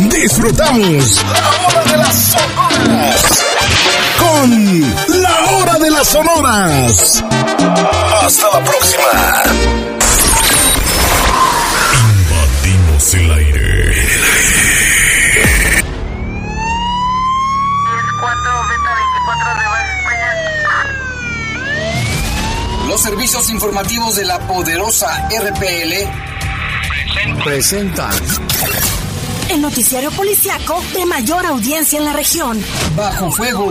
disfrutamos la hora de las sonoras. Con la hora de las sonoras. Hasta la próxima. Invadimos el aire. Los servicios informativos de la poderosa RPL presentan el noticiario policiaco de mayor audiencia en la región. Bajo fuego.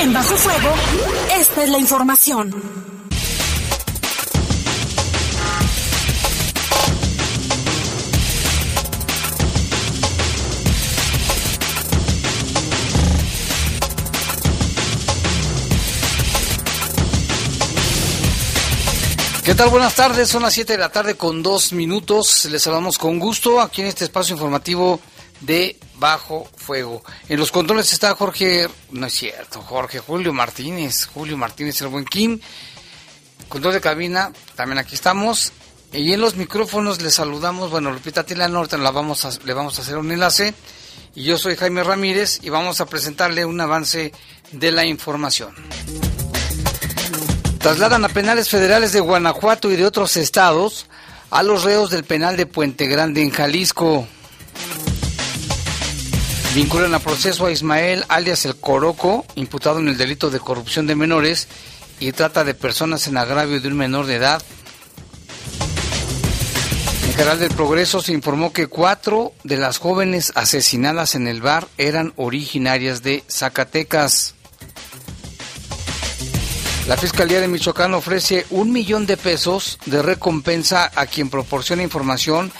En Bajo Fuego, esta es la información. ¿Qué tal? Buenas tardes, son las 7 de la tarde con dos minutos. Les saludamos con gusto aquí en este espacio informativo de Bajo Fuego. En los controles está Jorge, no es cierto, Jorge Julio Martínez, Julio Martínez el buen Kim. Control de cabina, también aquí estamos. Y en los micrófonos les saludamos, bueno, Lupita Tilano, ahorita la vamos a, le vamos a hacer un enlace. Y yo soy Jaime Ramírez y vamos a presentarle un avance de la información. Trasladan a penales federales de Guanajuato y de otros estados a los reos del penal de Puente Grande en Jalisco. Vinculan a proceso a Ismael, alias el Coroco, imputado en el delito de corrupción de menores y trata de personas en agravio de un menor de edad. En Canal del Progreso se informó que cuatro de las jóvenes asesinadas en el bar eran originarias de Zacatecas. La Fiscalía de Michoacán ofrece un millón de pesos de recompensa a quien proporciona información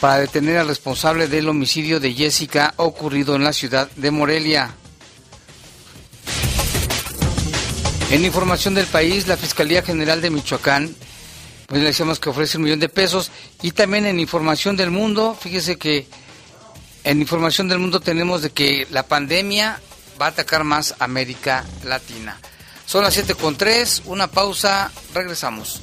para detener al responsable del homicidio de Jessica ocurrido en la ciudad de Morelia. En información del país, la Fiscalía General de Michoacán, pues le decíamos que ofrece un millón de pesos. Y también en información del mundo, fíjese que en información del mundo tenemos de que la pandemia va a atacar más América Latina. Son las 7 con 3, una pausa, regresamos.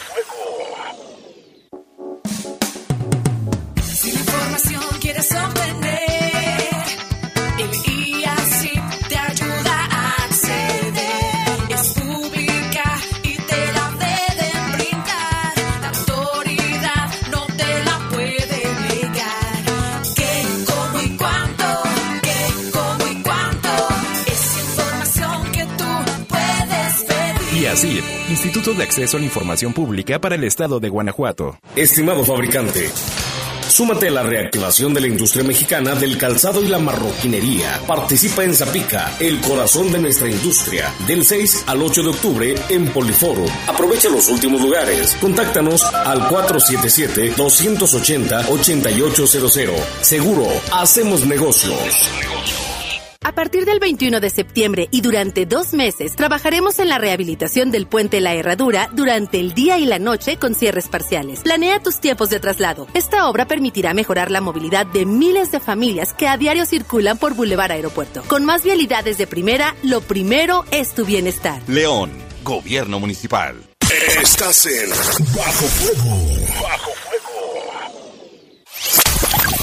Instituto de Acceso a la Información Pública para el Estado de Guanajuato. Estimado fabricante, Súmate a la reactivación de la industria mexicana del calzado y la marroquinería. Participa en Zapica, el corazón de nuestra industria, del 6 al 8 de octubre en Poliforo. Aprovecha los últimos lugares. Contáctanos al 477-280-8800. Seguro, hacemos negocios. A partir del 21 de septiembre y durante dos meses trabajaremos en la rehabilitación del puente La Herradura durante el día y la noche con cierres parciales. Planea tus tiempos de traslado. Esta obra permitirá mejorar la movilidad de miles de familias que a diario circulan por Boulevard Aeropuerto. Con más vialidades de primera, lo primero es tu bienestar. León, Gobierno Municipal. Estás en Bajo Fuego. Bajo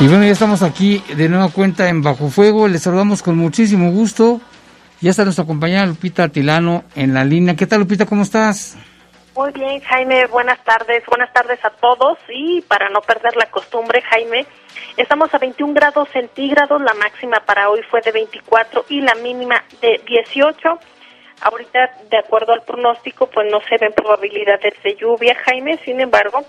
Y bueno, ya estamos aquí de nueva cuenta en Bajo Fuego. Les saludamos con muchísimo gusto. Ya está nuestra compañera Lupita Tilano en la línea. ¿Qué tal, Lupita? ¿Cómo estás? Muy bien, Jaime. Buenas tardes. Buenas tardes a todos. Y para no perder la costumbre, Jaime, estamos a 21 grados centígrados. La máxima para hoy fue de 24 y la mínima de 18. Ahorita, de acuerdo al pronóstico, pues no se ven probabilidades de lluvia, Jaime. Sin embargo,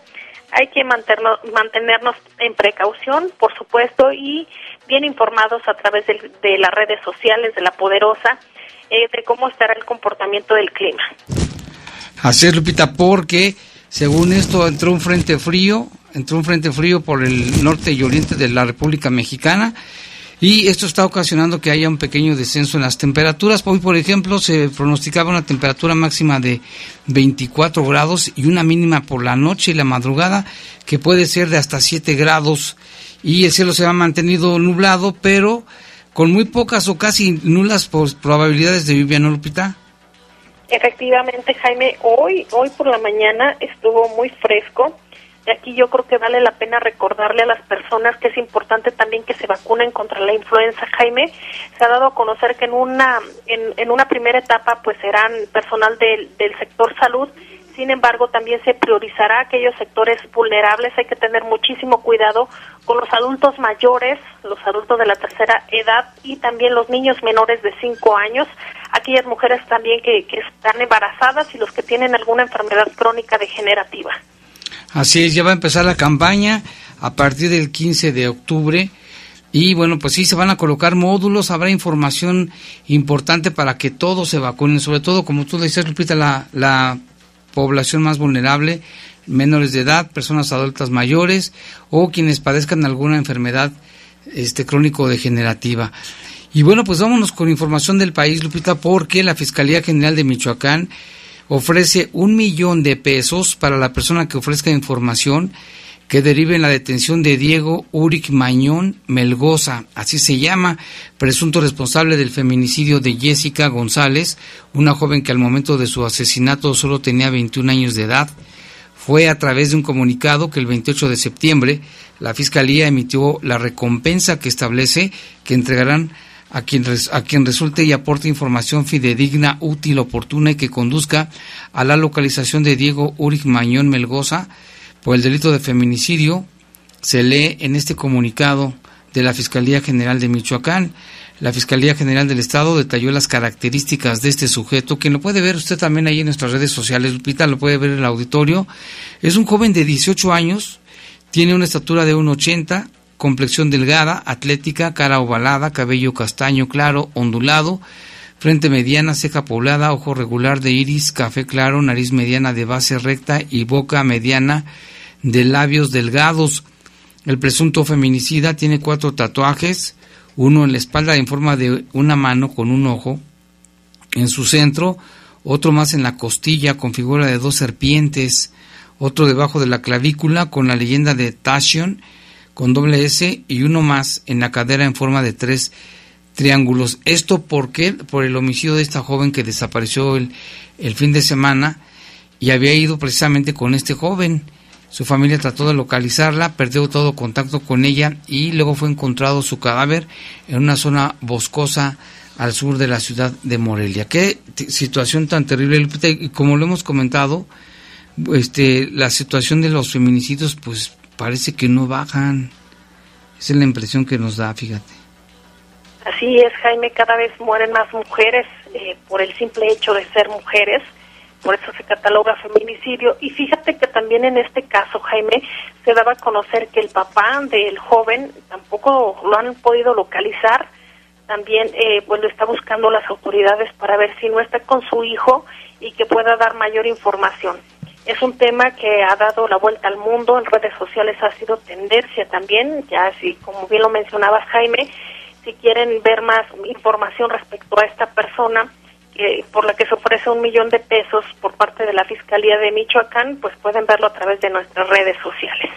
hay que mantenernos, mantenernos en precaución, por supuesto, y bien informados a través de, las redes sociales de la poderosa eh, de cómo estará el comportamiento del clima. Así es, Lupita, porque según esto entró un frente frío, entró un frente frío por el norte y oriente de la República Mexicana y esto está ocasionando que haya un pequeño descenso en las temperaturas. Hoy, por ejemplo, se pronosticaba una temperatura máxima de 24 grados y una mínima por la noche y la madrugada que puede ser de hasta 7 grados y el cielo se ha mantenido nublado, pero con muy pocas o casi nulas probabilidades de lluvia, ¿no, Lupita? Efectivamente, Jaime, hoy, hoy por la mañana estuvo muy fresco y aquí yo creo que vale la pena recordarle a las personas que es importante también que se vacunen contra la influenza. Jaime, se ha dado a conocer que en una, en, en una primera etapa pues serán personal del, del sector salud, sin embargo también se priorizará aquellos sectores vulnerables. Hay que tener muchísimo cuidado con los adultos mayores, los adultos de la tercera edad y también los niños menores de 5 años, aquellas mujeres también que, que están embarazadas y los que tienen alguna enfermedad crónica degenerativa. Así es, ya va a empezar la campaña a partir del 15 de octubre. Y bueno, pues sí, se van a colocar módulos, habrá información importante para que todos se vacunen, sobre todo, como tú decías, Lupita, la, la población más vulnerable, menores de edad, personas adultas mayores o quienes padezcan alguna enfermedad este, crónico-degenerativa. Y bueno, pues vámonos con información del país, Lupita, porque la Fiscalía General de Michoacán ofrece un millón de pesos para la persona que ofrezca información que derive en la detención de Diego Uric Mañón Melgoza, así se llama, presunto responsable del feminicidio de Jessica González, una joven que al momento de su asesinato solo tenía 21 años de edad. Fue a través de un comunicado que el 28 de septiembre la Fiscalía emitió la recompensa que establece que entregarán a quien, a quien resulte y aporte información fidedigna, útil, oportuna y que conduzca a la localización de Diego Uric Mañón Melgoza por el delito de feminicidio, se lee en este comunicado de la Fiscalía General de Michoacán. La Fiscalía General del Estado detalló las características de este sujeto, quien lo puede ver usted también ahí en nuestras redes sociales, Lupita, lo puede ver en el auditorio. Es un joven de 18 años, tiene una estatura de 1,80, complexión delgada, atlética, cara ovalada, cabello castaño claro, ondulado, frente mediana, ceja poblada, ojo regular de iris, café claro, nariz mediana de base recta y boca mediana de labios delgados. El presunto feminicida tiene cuatro tatuajes, uno en la espalda en forma de una mano con un ojo, en su centro, otro más en la costilla con figura de dos serpientes, otro debajo de la clavícula con la leyenda de Tashion con doble S y uno más en la cadera en forma de tres triángulos. ¿Esto por qué? Por el homicidio de esta joven que desapareció el, el fin de semana y había ido precisamente con este joven. Su familia trató de localizarla, perdió todo contacto con ella y luego fue encontrado su cadáver en una zona boscosa al sur de la ciudad de Morelia. Qué situación tan terrible. Como lo hemos comentado, este, la situación de los feminicidios pues parece que no bajan. Esa es la impresión que nos da, fíjate. Así es, Jaime, cada vez mueren más mujeres eh, por el simple hecho de ser mujeres, por eso se cataloga feminicidio. Y fíjate que también en este caso, Jaime, se daba a conocer que el papá del joven tampoco lo han podido localizar, también eh, pues lo está buscando las autoridades para ver si no está con su hijo y que pueda dar mayor información. Es un tema que ha dado la vuelta al mundo, en redes sociales ha sido tendencia también, ya así como bien lo mencionabas Jaime, si quieren ver más información respecto a esta persona, que, por la que se ofrece un millón de pesos por parte de la Fiscalía de Michoacán, pues pueden verlo a través de nuestras redes sociales.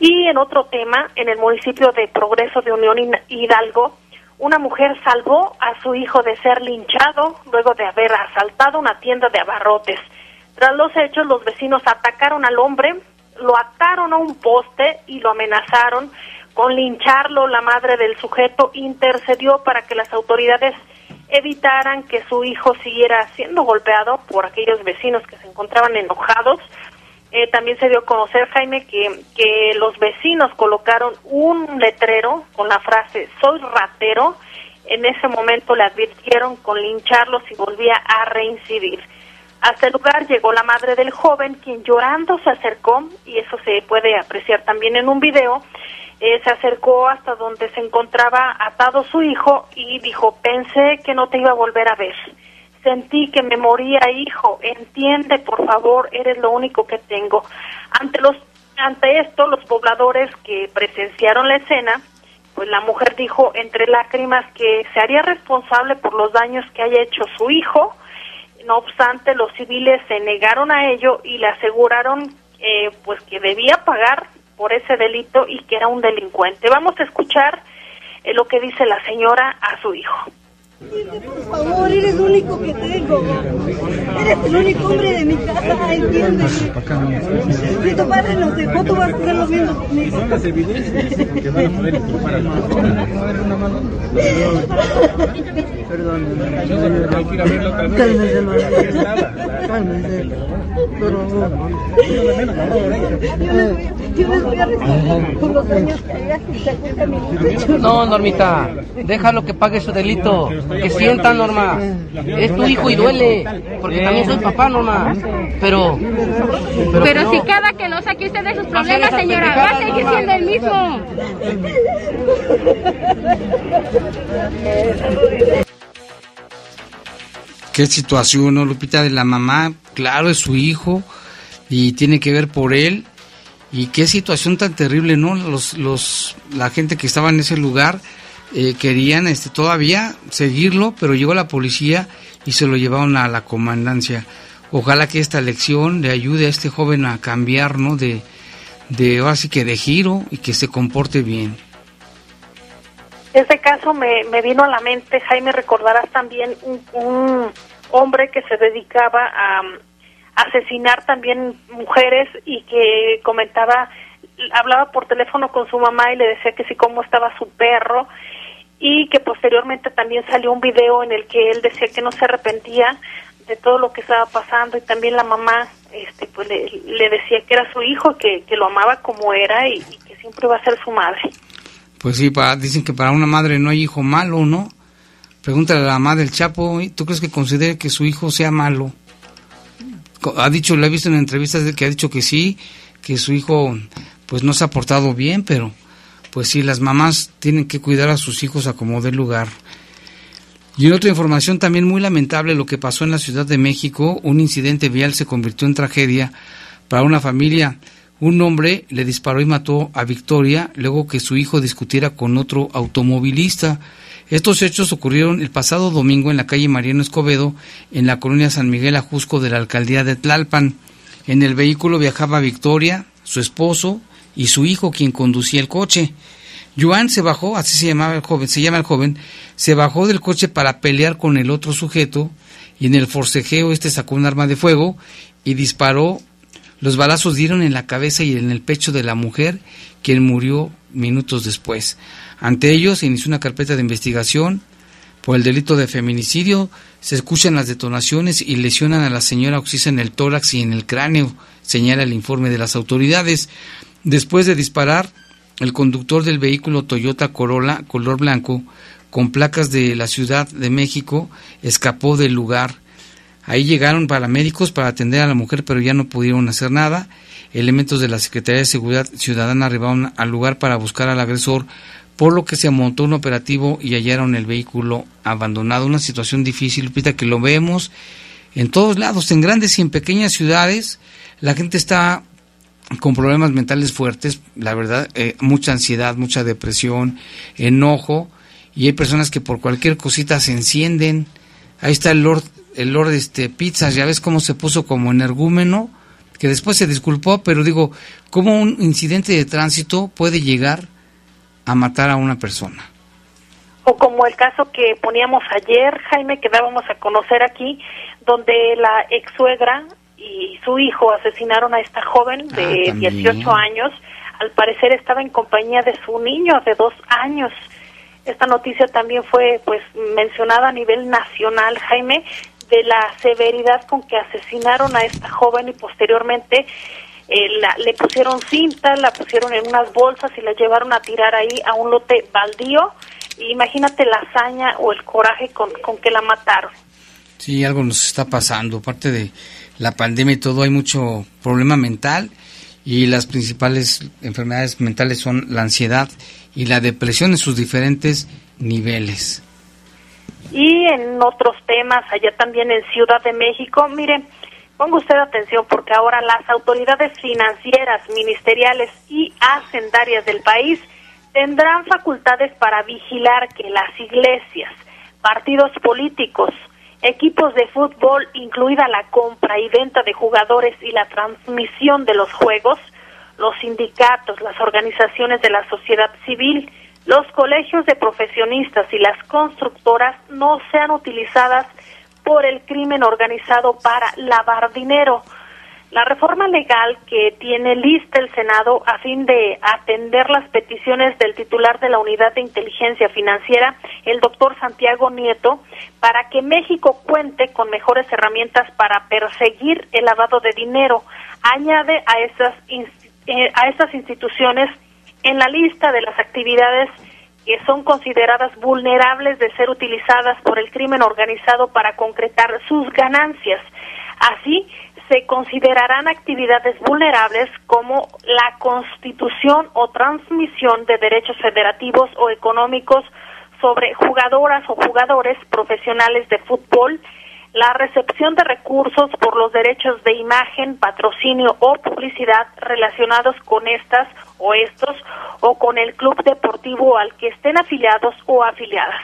Y en otro tema, en el municipio de Progreso de Unión Hidalgo, una mujer salvó a su hijo de ser linchado luego de haber asaltado una tienda de abarrotes. Tras los hechos, los vecinos atacaron al hombre, lo ataron a un poste y lo amenazaron con lincharlo, la madre del sujeto intercedió para que las autoridades evitaran que su hijo siguiera siendo golpeado por aquellos vecinos que se encontraban enojados. Eh, también se dio a conocer, Jaime, que, que los vecinos colocaron un letrero con la frase soy ratero. En ese momento le advirtieron con lincharlo si volvía a reincidir. Hasta el lugar llegó la madre del joven, quien llorando se acercó, y eso se puede apreciar también en un video, eh, se acercó hasta donde se encontraba atado su hijo y dijo, pensé que no te iba a volver a ver. Sentí que me moría, hijo. Entiende, por favor, eres lo único que tengo. Ante los ante esto, los pobladores que presenciaron la escena, pues la mujer dijo entre lágrimas que se haría responsable por los daños que haya hecho su hijo. No obstante, los civiles se negaron a ello y le aseguraron eh, pues que debía pagar por ese delito y que era un delincuente. Vamos a escuchar eh, lo que dice la señora a su hijo. Por favor, eres el único que tengo. Eres el único hombre de mi casa, entiende. Si tu padre nos dejó, tú vas a hacer lo mismo conmigo. Son las evidencias que van a poder informar a Perdón, hay que ir a verlo otra vez. Cálmese, cálmese. Por favor. Yo les voy a responder por los daños que hagas y se acuesta mi No, Normita, déjalo que pague su delito. Que sienta, Norma. Es tu hijo y duele. Porque también soy papá, Norma. Pero. Pero, si cada que lo saque usted de sus problemas, señora, va a seguir siendo el mismo. Qué situación, ¿no, Lupita? De la mamá, claro, es su hijo y tiene que ver por él. Y qué situación tan terrible, ¿no? Los, los, la gente que estaba en ese lugar eh, querían este, todavía seguirlo, pero llegó la policía y se lo llevaron a la comandancia. Ojalá que esta lección le ayude a este joven a cambiar, ¿no? De, de ahora que de giro y que se comporte bien. Este caso me, me vino a la mente, Jaime, recordarás también un, un hombre que se dedicaba a um, asesinar también mujeres y que comentaba, hablaba por teléfono con su mamá y le decía que sí, cómo estaba su perro y que posteriormente también salió un video en el que él decía que no se arrepentía de todo lo que estaba pasando y también la mamá este pues le, decía que era su hijo que, que lo amaba como era y, que siempre iba a ser su madre pues sí para, dicen que para una madre no hay hijo malo no pregúntale a la mamá del Chapo ¿tú crees que considere que su hijo sea malo? ha dicho lo he visto en entrevistas que ha dicho que sí que su hijo pues no se ha portado bien pero pues sí, las mamás tienen que cuidar a sus hijos a como dé lugar. Y en otra información también muy lamentable lo que pasó en la Ciudad de México, un incidente vial se convirtió en tragedia para una familia. Un hombre le disparó y mató a Victoria luego que su hijo discutiera con otro automovilista. Estos hechos ocurrieron el pasado domingo en la calle Mariano Escobedo, en la colonia San Miguel Ajusco de la alcaldía de Tlalpan. En el vehículo viajaba Victoria, su esposo, y su hijo quien conducía el coche. Joan se bajó, así se llamaba el joven, se llama el joven, se bajó del coche para pelear con el otro sujeto y en el forcejeo este sacó un arma de fuego y disparó. Los balazos dieron en la cabeza y en el pecho de la mujer, quien murió minutos después. Ante ello se inició una carpeta de investigación por el delito de feminicidio. Se escuchan las detonaciones y lesionan a la señora Oxisa en el tórax y en el cráneo, señala el informe de las autoridades. Después de disparar, el conductor del vehículo Toyota Corolla color blanco con placas de la Ciudad de México escapó del lugar. Ahí llegaron paramédicos para atender a la mujer, pero ya no pudieron hacer nada. Elementos de la Secretaría de Seguridad Ciudadana arribaron al lugar para buscar al agresor, por lo que se montó un operativo y hallaron el vehículo abandonado. Una situación difícil, Lupita, que lo vemos en todos lados, en grandes y en pequeñas ciudades. La gente está con problemas mentales fuertes, la verdad, eh, mucha ansiedad, mucha depresión, enojo, y hay personas que por cualquier cosita se encienden. Ahí está el Lord, el Lord este, Pizzas, ya ves cómo se puso como energúmeno, que después se disculpó, pero digo, ¿cómo un incidente de tránsito puede llegar a matar a una persona? O como el caso que poníamos ayer, Jaime, que dábamos a conocer aquí, donde la ex suegra y su hijo asesinaron a esta joven de Ah, 18 años al parecer estaba en compañía de su niño de dos años. Esta noticia también fue pues mencionada a nivel nacional, Jaime, de la severidad con que asesinaron a esta joven y posteriormente eh, le pusieron cinta, la pusieron en unas bolsas y la llevaron a tirar ahí a un lote baldío. Imagínate la hazaña o el coraje con, con que la mataron. Sí, algo nos está pasando. Aparte de la pandemia y todo, hay mucho problema mental y las principales enfermedades mentales son la ansiedad y la depresión en sus diferentes niveles. Y en otros temas, allá también en Ciudad de México, miren, ponga usted atención porque ahora las autoridades financieras, ministeriales y hacendarias del país tendrán facultades para vigilar que las iglesias, partidos políticos, equipos de fútbol, incluida la compra y venta de jugadores y la transmisión de los juegos, los sindicatos, las organizaciones de la sociedad civil, los colegios de profesionistas y las constructoras no sean utilizadas por el crimen organizado para lavar dinero. La reforma legal que tiene lista el Senado a fin de atender las peticiones del titular de la Unidad de Inteligencia Financiera, el doctor Santiago Nieto, para que México cuente con mejores herramientas para perseguir el lavado de dinero, añade a esas, eh, a esas instituciones en la lista de las actividades que son consideradas vulnerables de ser utilizadas por el crimen organizado para concretar sus ganancias. Así, se considerarán actividades vulnerables como la constitución o transmisión de derechos federativos o económicos sobre jugadoras o jugadores profesionales de fútbol, la recepción de recursos por los derechos de imagen, patrocinio o publicidad relacionados con estas o estos o con el club deportivo al que estén afiliados o afiliadas,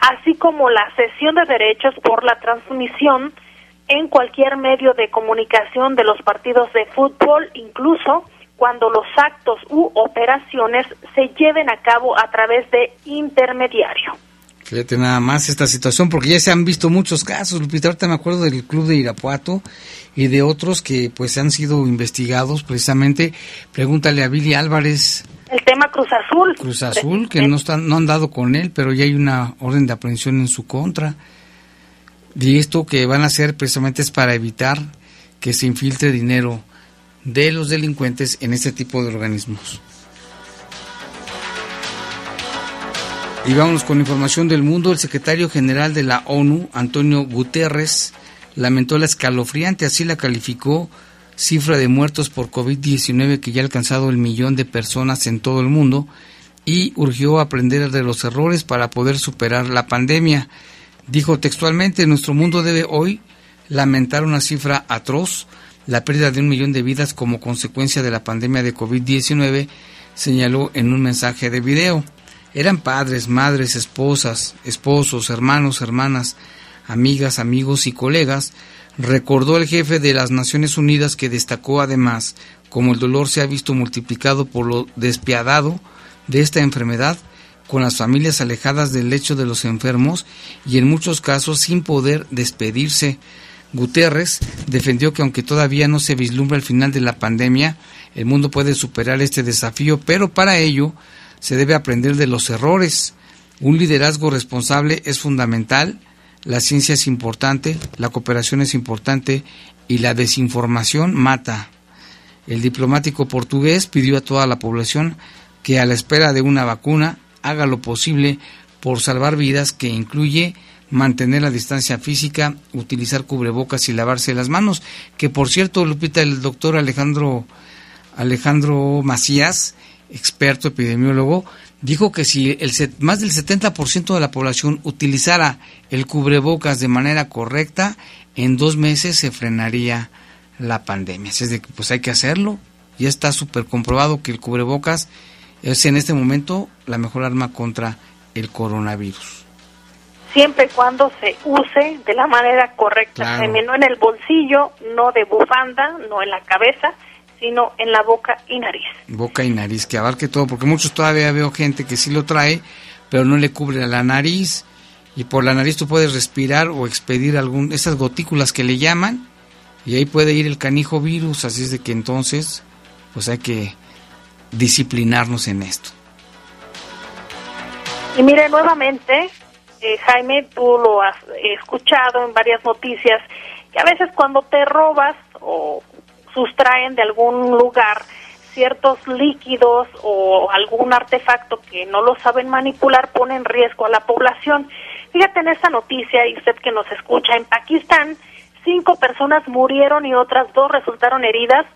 así como la cesión de derechos por la transmisión en cualquier medio de comunicación de los partidos de fútbol, incluso cuando los actos u operaciones se lleven a cabo a través de intermediario. Fíjate nada más esta situación, porque ya se han visto muchos casos, Lupita, ahorita me acuerdo del club de Irapuato y de otros que pues han sido investigados precisamente. Pregúntale a Billy Álvarez. El tema Cruz Azul. Cruz Azul, que no, están, no han dado con él, pero ya hay una orden de aprehensión en su contra. Y esto que van a hacer precisamente es para evitar que se infiltre dinero de los delincuentes en este tipo de organismos. Y vámonos con información del mundo. El secretario general de la ONU, Antonio Guterres, lamentó la escalofriante, así la calificó, cifra de muertos por COVID-19 que ya ha alcanzado el millón de personas en todo el mundo y urgió aprender de los errores para poder superar la pandemia. Dijo textualmente, nuestro mundo debe hoy lamentar una cifra atroz, la pérdida de un millón de vidas como consecuencia de la pandemia de COVID-19, señaló en un mensaje de video. Eran padres, madres, esposas, esposos, hermanos, hermanas, amigas, amigos y colegas, recordó el jefe de las Naciones Unidas que destacó además como el dolor se ha visto multiplicado por lo despiadado de esta enfermedad, con las familias alejadas del lecho de los enfermos y en muchos casos sin poder despedirse. Guterres defendió que aunque todavía no se vislumbra el final de la pandemia, el mundo puede superar este desafío, pero para ello se debe aprender de los errores. Un liderazgo responsable es fundamental, la ciencia es importante, la cooperación es importante y la desinformación mata. El diplomático portugués pidió a toda la población que a la espera de una vacuna haga lo posible por salvar vidas que incluye mantener la distancia física, utilizar cubrebocas y lavarse las manos, que por cierto, Lupita, el doctor Alejandro Alejandro Macías, experto epidemiólogo, dijo que si el más del 70% de la población utilizara el cubrebocas de manera correcta, en dos meses se frenaría la pandemia. Así es de que pues hay que hacerlo. Ya está súper comprobado que el cubrebocas es en este momento la mejor arma contra el coronavirus. Siempre y cuando se use de la manera correcta, no en el bolsillo, no de bufanda, no en la cabeza, sino en la boca y nariz. Boca y nariz, que abarque todo, porque muchos todavía veo gente que sí lo trae, pero no le cubre la nariz, y por la nariz tú puedes respirar o expedir algún, esas gotículas que le llaman, y ahí puede ir el canijo virus, así es de que entonces, pues hay que disciplinarnos en esto. Y mire, nuevamente, eh, Jaime, tú lo has escuchado en varias noticias, que a veces cuando te robas o sustraen de algún lugar ciertos líquidos o algún artefacto que no lo saben manipular pone en riesgo a la población. Fíjate en esta noticia, y usted que nos escucha, en Pakistán cinco personas murieron y otras dos resultaron heridas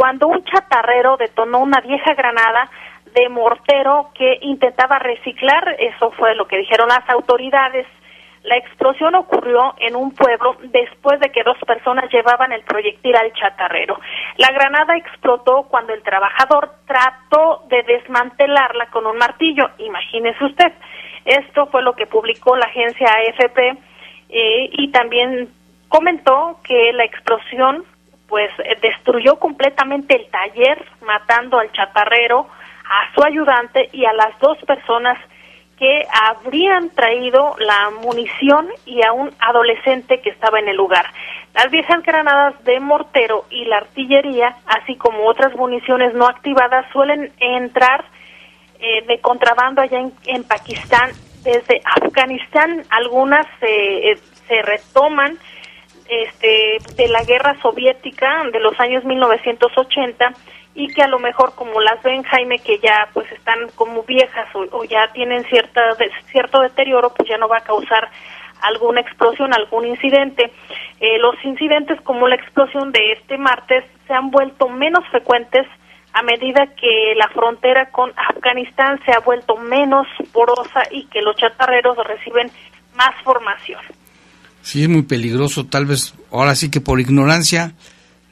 cuando un chatarrero detonó una vieja granada de mortero que intentaba reciclar, eso fue lo que dijeron las autoridades. La explosión ocurrió en un pueblo después de que dos personas llevaban el proyectil al chatarrero. La granada explotó cuando el trabajador trató de desmantelarla con un martillo. Imagínese usted. Esto fue lo que publicó la agencia AFP eh, y también comentó que la explosión pues destruyó completamente el taller, matando al chatarrero, a su ayudante y a las dos personas que habrían traído la munición y a un adolescente que estaba en el lugar. Las viejas granadas de mortero y la artillería, así como otras municiones no activadas, suelen entrar eh, de contrabando allá en, Pakistán. Desde Afganistán algunas se retoman este, de la guerra soviética de los años 1980 y que a lo mejor como las ven Jaime que ya pues están como viejas o, ya tienen cierta cierto deterioro pues ya no va a causar alguna explosión algún incidente. Eh, los incidentes como la explosión de este martes se han vuelto menos frecuentes a medida que la frontera con Afganistán se ha vuelto menos porosa y que los chatarreros reciben más formación sí es muy peligroso tal vez ahora sí que por ignorancia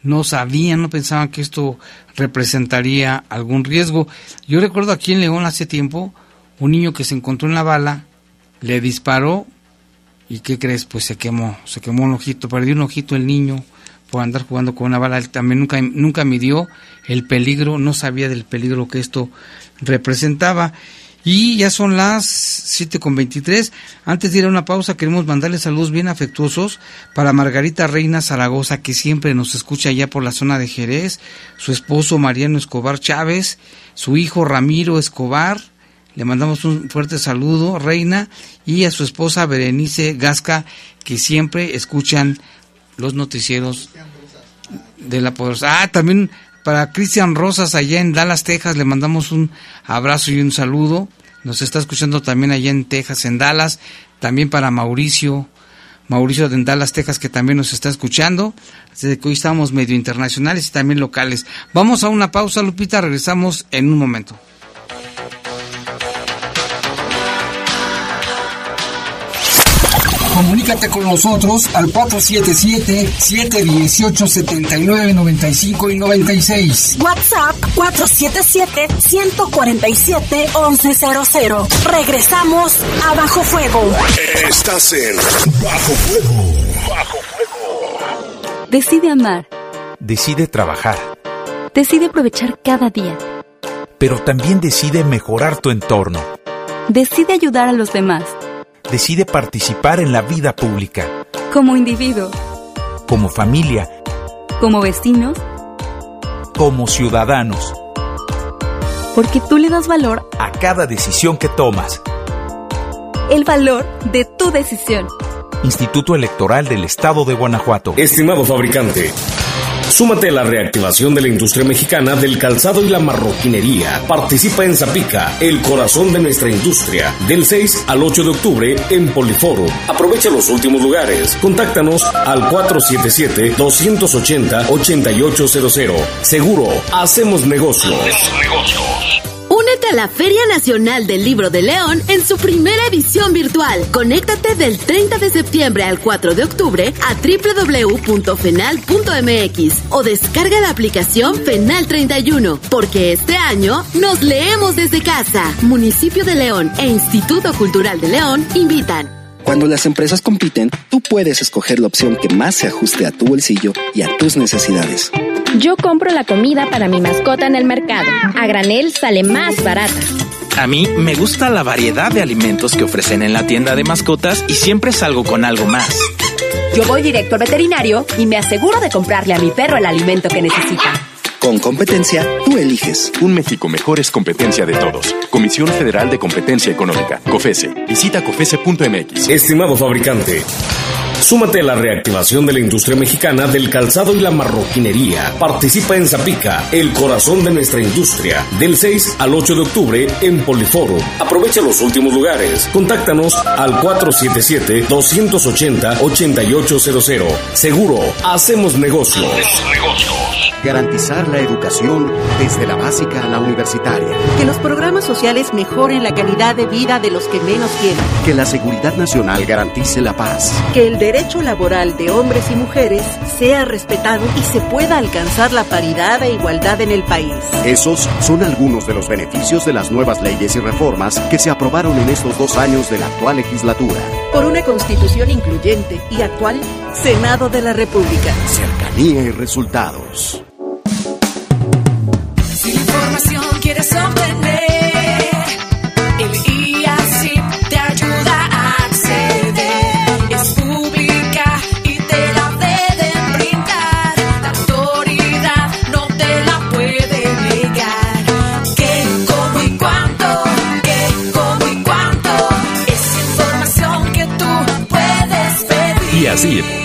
no sabían, no pensaban que esto representaría algún riesgo. Yo recuerdo aquí en León hace tiempo un niño que se encontró en la bala, le disparó y ¿qué crees? Pues se quemó, se quemó un ojito, perdió un ojito el niño por andar jugando con una bala. Él también nunca, nunca midió el peligro, no sabía del peligro que esto representaba. Y ya son las 7 con 23. Antes de ir a una pausa, queremos mandarle saludos bien afectuosos para Margarita Reina Zaragoza, que siempre nos escucha allá por la zona de Jerez, su esposo Mariano Escobar Chávez, su hijo Ramiro Escobar. Le mandamos un fuerte saludo, Reina, y a su esposa Berenice Gasca, que siempre escuchan los noticieros de la poderosa. Ah, también para Cristian Rosas allá en Dallas, Texas, le mandamos un abrazo y un saludo. Nos está escuchando también allá en Texas, en Dallas. También para Mauricio, Mauricio de Dallas, Texas, que también nos está escuchando. Desde que hoy estamos medio internacionales y también locales. Vamos a una pausa, Lupita. Regresamos en un momento. Comunícate con nosotros al 477-718-7995 y 96. WhatsApp 477-147-1100. Regresamos a Bajo Fuego. Estás en Bajo Fuego. Bajo Fuego. Decide amar. Decide trabajar. Decide aprovechar cada día. Pero también decide mejorar tu entorno. Decide ayudar a los demás decide participar en la vida pública. Como individuo. Como familia. Como vecinos. Como ciudadanos. Porque tú le das valor a cada decisión que tomas. El valor de tu decisión. Instituto Electoral del Estado de Guanajuato. Estimado fabricante. Súmate a la reactivación de la industria mexicana del calzado y la marroquinería. Participa en Zapica, el corazón de nuestra industria, del 6 al 8 de octubre en Poliforo. Aprovecha los últimos lugares. Contáctanos al 477-280-8800. Seguro, hacemos negocios. Hacemos negocios. Únete a la Feria Nacional del Libro de León en su primera edición virtual. Conéctate del 30 de septiembre al 4 de octubre a www.fenal.mx o descarga la aplicación Fenal 31, porque este año nos leemos desde casa. Municipio de León e Instituto Cultural de León invitan. Cuando las empresas compiten, tú puedes escoger la opción que más se ajuste a tu bolsillo y a tus necesidades. Yo compro la comida para mi mascota en el mercado. A granel sale más barata. A mí me gusta la variedad de alimentos que ofrecen en la tienda de mascotas y siempre salgo con algo más. Yo voy directo al veterinario y me aseguro de comprarle a mi perro el alimento que necesita. Con competencia, tú eliges. Un México mejor es competencia de todos. Comisión Federal de Competencia Económica, COFESE. Visita COFESE.mx. Estimado fabricante. Súmate a la reactivación de la industria mexicana del calzado y la marroquinería. Participa en Zapica, el corazón de nuestra industria, del 6 al 8 de octubre en Poliforo. Aprovecha los últimos lugares. Contáctanos al 477-280-8800. Seguro, hacemos negocios. Garantizar la educación desde la básica a la universitaria. Que los programas sociales mejoren la calidad de vida de los que menos tienen. Que la seguridad nacional garantice la paz. Que el derecho laboral de hombres y mujeres sea respetado y se pueda alcanzar la paridad e igualdad en el país. Esos son algunos de los beneficios de las nuevas leyes y reformas que se aprobaron en estos dos años de la actual legislatura. Por una constitución incluyente y actual, Senado de la República. Cercanía y resultados.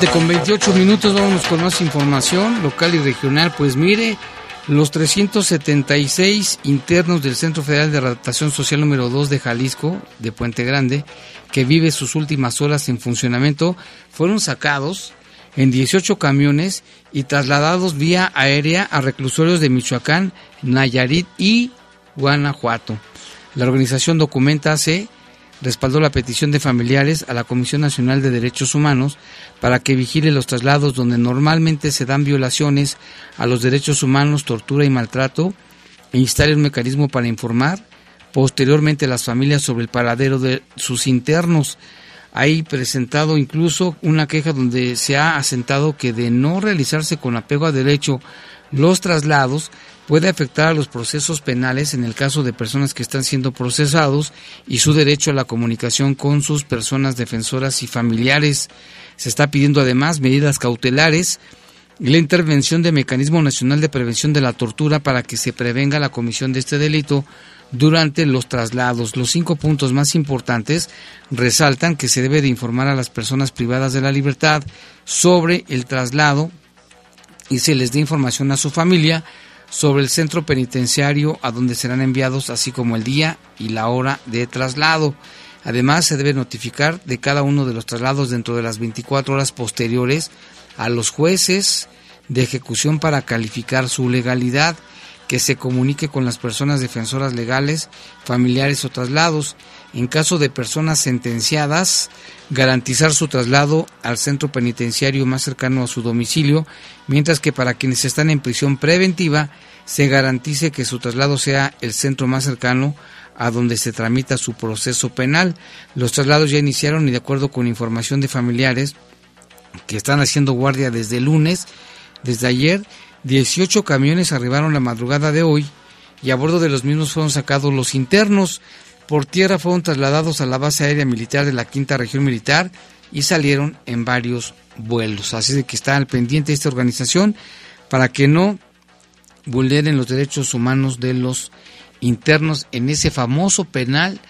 7 con 28 minutos, vámonos con más información local y regional. Pues mire, los 376 internos del Centro Federal de Adaptación Social número 2 de Jalisco, de Puente Grande, que vive sus últimas horas en funcionamiento, fueron sacados en 18 camiones y trasladados vía aérea a reclusorios de Michoacán, Nayarit y Guanajuato. La organización Documenta se respaldó la petición de familiares a la Comisión Nacional de Derechos Humanos para que vigile los traslados donde normalmente se dan violaciones a los derechos humanos, tortura y maltrato, e instale un mecanismo para informar posteriormente a las familias sobre el paradero de sus internos. Hay presentado incluso una queja donde se ha asentado que de no realizarse con apego a derecho los traslados puede afectar a los procesos penales en el caso de personas que están siendo procesados y su derecho a la comunicación con sus personas defensoras y familiares. Se está pidiendo además medidas cautelares y la intervención de Mecanismo Nacional de Prevención de la Tortura para que se prevenga la comisión de este delito durante los traslados. Los cinco puntos más importantes resaltan que se debe de informar a las personas privadas de la libertad sobre el traslado y se les dé información a su familia sobre el centro penitenciario a donde serán enviados, así como el día y la hora de traslado. Además, se debe notificar de cada uno de los traslados dentro de las 24 horas posteriores a los jueces de ejecución para calificar su legalidad, que se comunique con las personas defensoras legales, familiares o traslados. En caso de personas sentenciadas, garantizar su traslado al centro penitenciario más cercano a su domicilio, mientras que para quienes están en prisión preventiva, se garantice que su traslado sea el centro más cercano a donde se tramita su proceso penal. Los traslados ya iniciaron y de acuerdo con información de familiares que están haciendo guardia desde el lunes, desde ayer, 18 camiones arribaron la madrugada de hoy y a bordo de los mismos fueron sacados los internos. Por tierra fueron trasladados a la base aérea militar de la Quinta Región Militar y salieron en varios vuelos. Así de que está al pendiente esta organización para que no vulneren los derechos humanos de los internos en ese famoso penal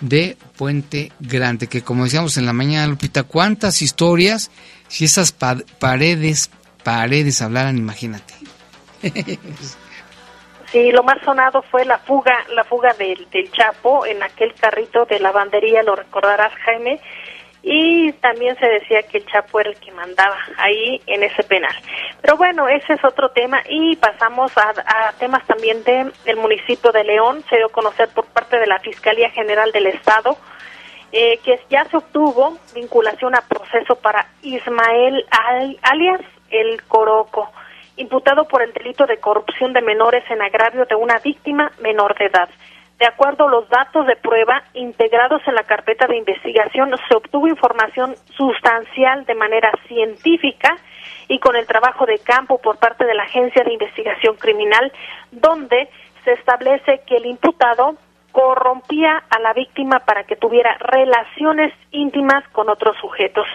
de Puente Grande, que como decíamos en la mañana, Lupita, cuántas historias, si esas paredes, paredes hablaran, imagínate. Sí, lo más sonado fue la fuga, la fuga del, del Chapo en aquel carrito de lavandería, lo recordarás Jaime, y también se decía que el Chapo era el que mandaba ahí en ese penal. Pero bueno, ese es otro tema. Y pasamos a, temas también de el municipio de León, se dio a conocer por parte de la Fiscalía General del Estado eh, que ya se obtuvo vinculación a proceso para Ismael alias el Coroco imputado por el delito de corrupción de menores en agravio de una víctima menor de edad. De acuerdo a los datos de prueba integrados en la carpeta de investigación, se obtuvo información sustancial de manera científica y con el trabajo de campo por parte de la Agencia de Investigación Criminal, donde se establece que el imputado corrompía a la víctima para que tuviera relaciones íntimas con otros sujetos.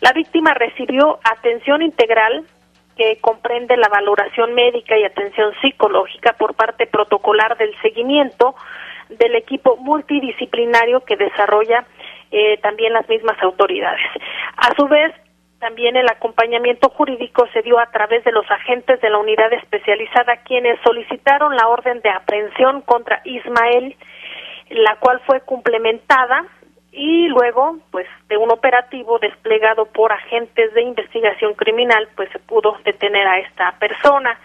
La víctima recibió atención integral que comprende la valoración médica y atención psicológica por parte protocolar del seguimiento del equipo multidisciplinario que desarrolla eh, también las mismas autoridades. A su vez, también el acompañamiento jurídico se dio a través de los agentes de la unidad especializada quienes solicitaron la orden de aprehensión contra Ismael, la cual fue complementada y luego, pues, de un operativo desplegado por agentes de investigación criminal, pues se pudo detener a esta persona.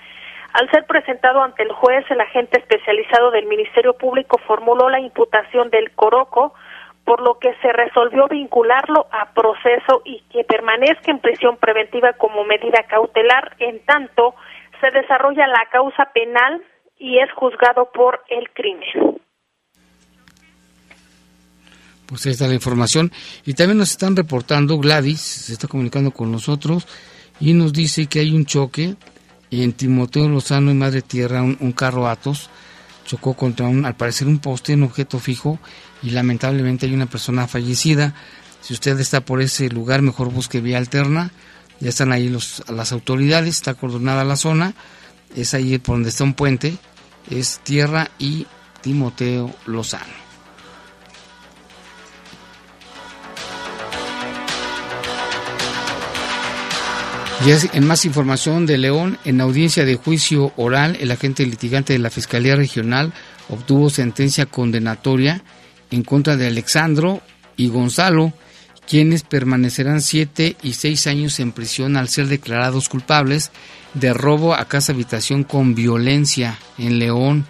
Al ser presentado ante el juez, el agente especializado del Ministerio Público formuló la imputación del Coroco por lo que se resolvió vincularlo a proceso y que permanezca en prisión preventiva como medida cautelar, en tanto se desarrolla la causa penal y es juzgado por el crimen. Pues ahí está la información. Y también nos están reportando, Gladys se está comunicando con nosotros y nos dice que hay un choque en Timoteo Lozano y Madre Tierra, un, carro Atos chocó contra un, al parecer un poste, un objeto fijo y lamentablemente hay una persona fallecida. Si usted está por ese lugar, mejor busque vía alterna. Ya están ahí los, las autoridades, está coordinada la zona. Es ahí por donde está un puente. Es Tierra y Timoteo Lozano. En más información de León, en audiencia de juicio oral, el agente litigante de la Fiscalía Regional obtuvo sentencia condenatoria en contra de Alexandro y Gonzalo, quienes permanecerán siete y seis años en prisión al ser declarados culpables de robo a casa habitación con violencia en León.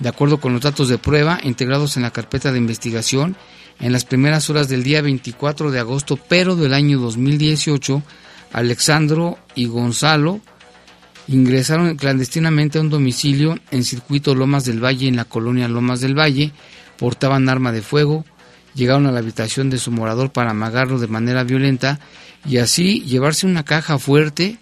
De acuerdo con los datos de prueba integrados en la carpeta de investigación, en las primeras horas del día 24 de agosto, pero del año 2018, Alexandro y Gonzalo ingresaron clandestinamente a un domicilio en circuito Lomas del Valle, en la colonia Lomas del Valle, portaban arma de fuego, llegaron a la habitación de su morador para amagarlo de manera violenta y así llevarse una caja fuerte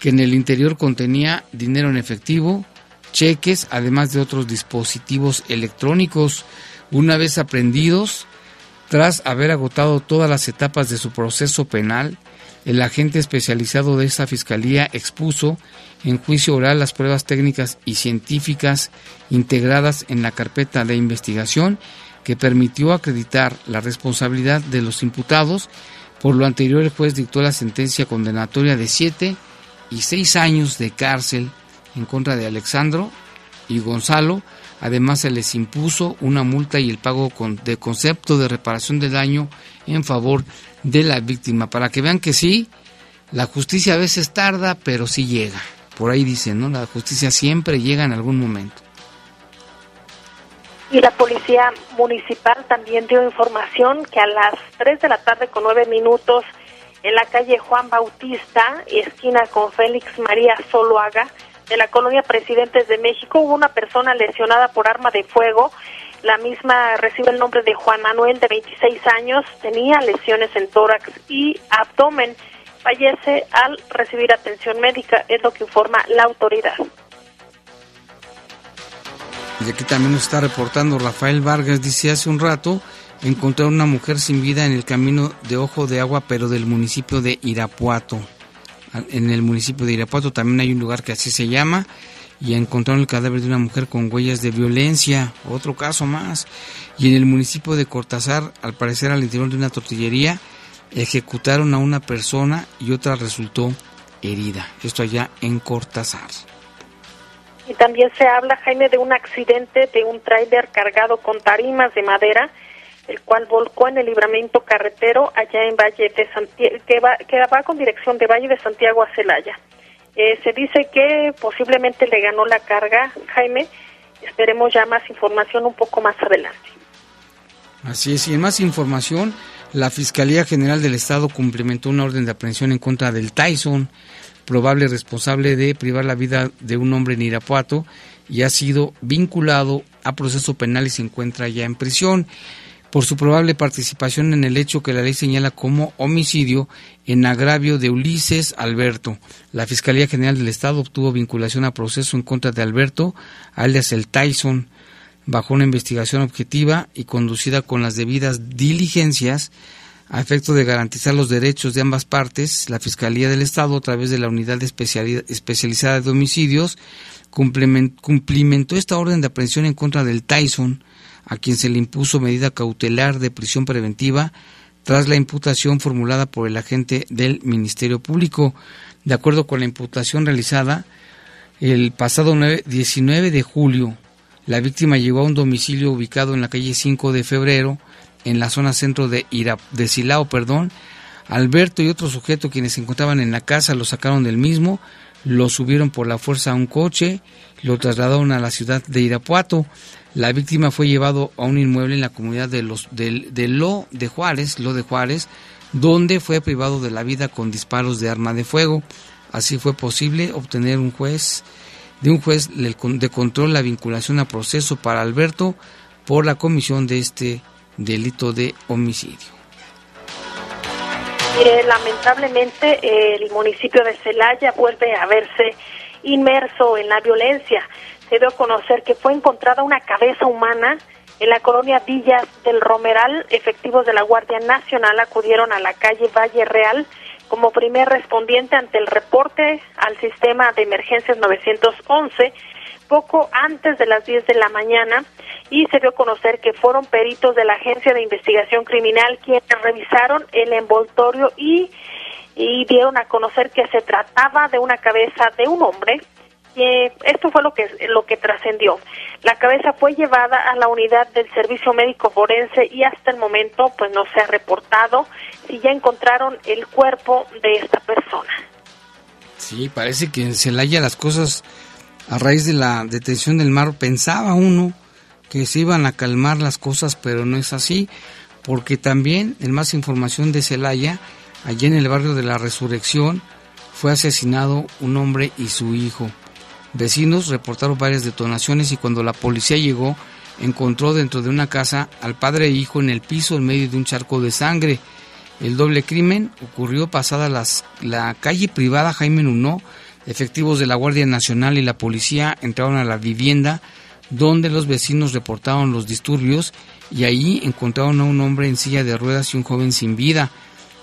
que en el interior contenía dinero en efectivo, cheques, además de otros dispositivos electrónicos. Una vez aprendidos, tras haber agotado todas las etapas de su proceso penal, el agente especializado de esta fiscalía expuso en juicio oral las pruebas técnicas y científicas integradas en la carpeta de investigación que permitió acreditar la responsabilidad de los imputados. Por lo anterior, el juez dictó la sentencia condenatoria de siete y seis años de cárcel en contra de Alexandro y Gonzalo. Además, se les impuso una multa y el pago de concepto de reparación de daño en favor de la víctima, para que vean que sí, la justicia a veces tarda, pero sí llega. Por ahí dicen, ¿no? La justicia siempre llega en algún momento. Y la policía municipal también dio información que a las 3 de la tarde con 9 minutos en la calle Juan Bautista, esquina con Félix María Soloaga, de la colonia Presidentes de México, hubo una persona lesionada por arma de fuego la misma recibe el nombre de Juan Manuel, de 26 años, tenía lesiones en tórax y abdomen. Fallece al recibir atención médica, es lo que informa la autoridad. Y aquí también nos está reportando Rafael Vargas, dice hace un rato, encontraron una mujer sin vida en el camino de Ojo de Agua, pero del municipio de Irapuato. En el municipio de Irapuato también hay un lugar que así se llama y encontraron el cadáver de una mujer con huellas de violencia, otro caso más. Y en el municipio de Cortázar, al parecer al interior de una tortillería, ejecutaron a una persona y otra resultó herida. Esto allá en Cortázar. Y también se habla, Jaime, de un accidente de un tráiler cargado con tarimas de madera, el cual volcó en el libramiento carretero allá en Valle de Santiago, que va, que va con dirección de Valle de Santiago a Celaya. Eh, se dice que posiblemente le ganó la carga, Jaime. Esperemos ya más información un poco más adelante. Así es, y en más información, la Fiscalía General del Estado cumplimentó una orden de aprehensión en contra del Tyson, probable responsable de privar la vida de un hombre en Irapuato y ha sido vinculado a proceso penal y se encuentra ya en prisión por su probable participación en el hecho que la ley señala como homicidio en agravio de Ulises Alberto. La Fiscalía General del Estado obtuvo vinculación a proceso en contra de Alberto, alias el Tyson, bajo una investigación objetiva y conducida con las debidas diligencias a efecto de garantizar los derechos de ambas partes, la Fiscalía del Estado, a través de la Unidad Especializada de Homicidios, cumplimentó esta orden de aprehensión en contra del Tyson, a quien se le impuso medida cautelar de prisión preventiva tras la imputación formulada por el agente del Ministerio Público. De acuerdo con la imputación realizada el pasado 19 de julio, la víctima llegó a un domicilio ubicado en la calle 5 de febrero, en la zona centro de, Ira, de Silao. Perdón. Alberto y otro sujeto quienes se encontraban en la casa lo sacaron del mismo, lo subieron por la fuerza a un coche, lo trasladaron a la ciudad de Irapuato. La víctima fue llevado a un inmueble en la comunidad de, los, de, de Lo de Juárez, Lo de Juárez, donde fue privado de la vida con disparos de arma de fuego. Así fue posible obtener un juez de un juez de control la vinculación a proceso para Alberto por la comisión de este delito de homicidio. Mire, lamentablemente el municipio de Celaya vuelve a verse inmerso en la violencia se dio a conocer que fue encontrada una cabeza humana en la colonia Villas del Romeral. Efectivos de la Guardia Nacional acudieron a la calle Valle Real como primer respondiente ante el reporte al sistema de emergencias 911 poco antes de las 10 de la mañana y se dio a conocer que fueron peritos de la Agencia de Investigación Criminal quienes revisaron el envoltorio y, y dieron a conocer que se trataba de una cabeza de un hombre esto fue lo que lo que trascendió. La cabeza fue llevada a la unidad del servicio médico forense y hasta el momento pues no se ha reportado si ya encontraron el cuerpo de esta persona. Sí, parece que en Celaya las cosas a raíz de la detención del mar pensaba uno que se iban a calmar las cosas, pero no es así, porque también en más información de Celaya, allí en el barrio de la Resurrección, fue asesinado un hombre y su hijo. Vecinos reportaron varias detonaciones y cuando la policía llegó encontró dentro de una casa al padre e hijo en el piso en medio de un charco de sangre. El doble crimen ocurrió pasada las, la calle privada Jaime Nuno. Efectivos de la Guardia Nacional y la policía entraron a la vivienda donde los vecinos reportaron los disturbios y ahí encontraron a un hombre en silla de ruedas y un joven sin vida.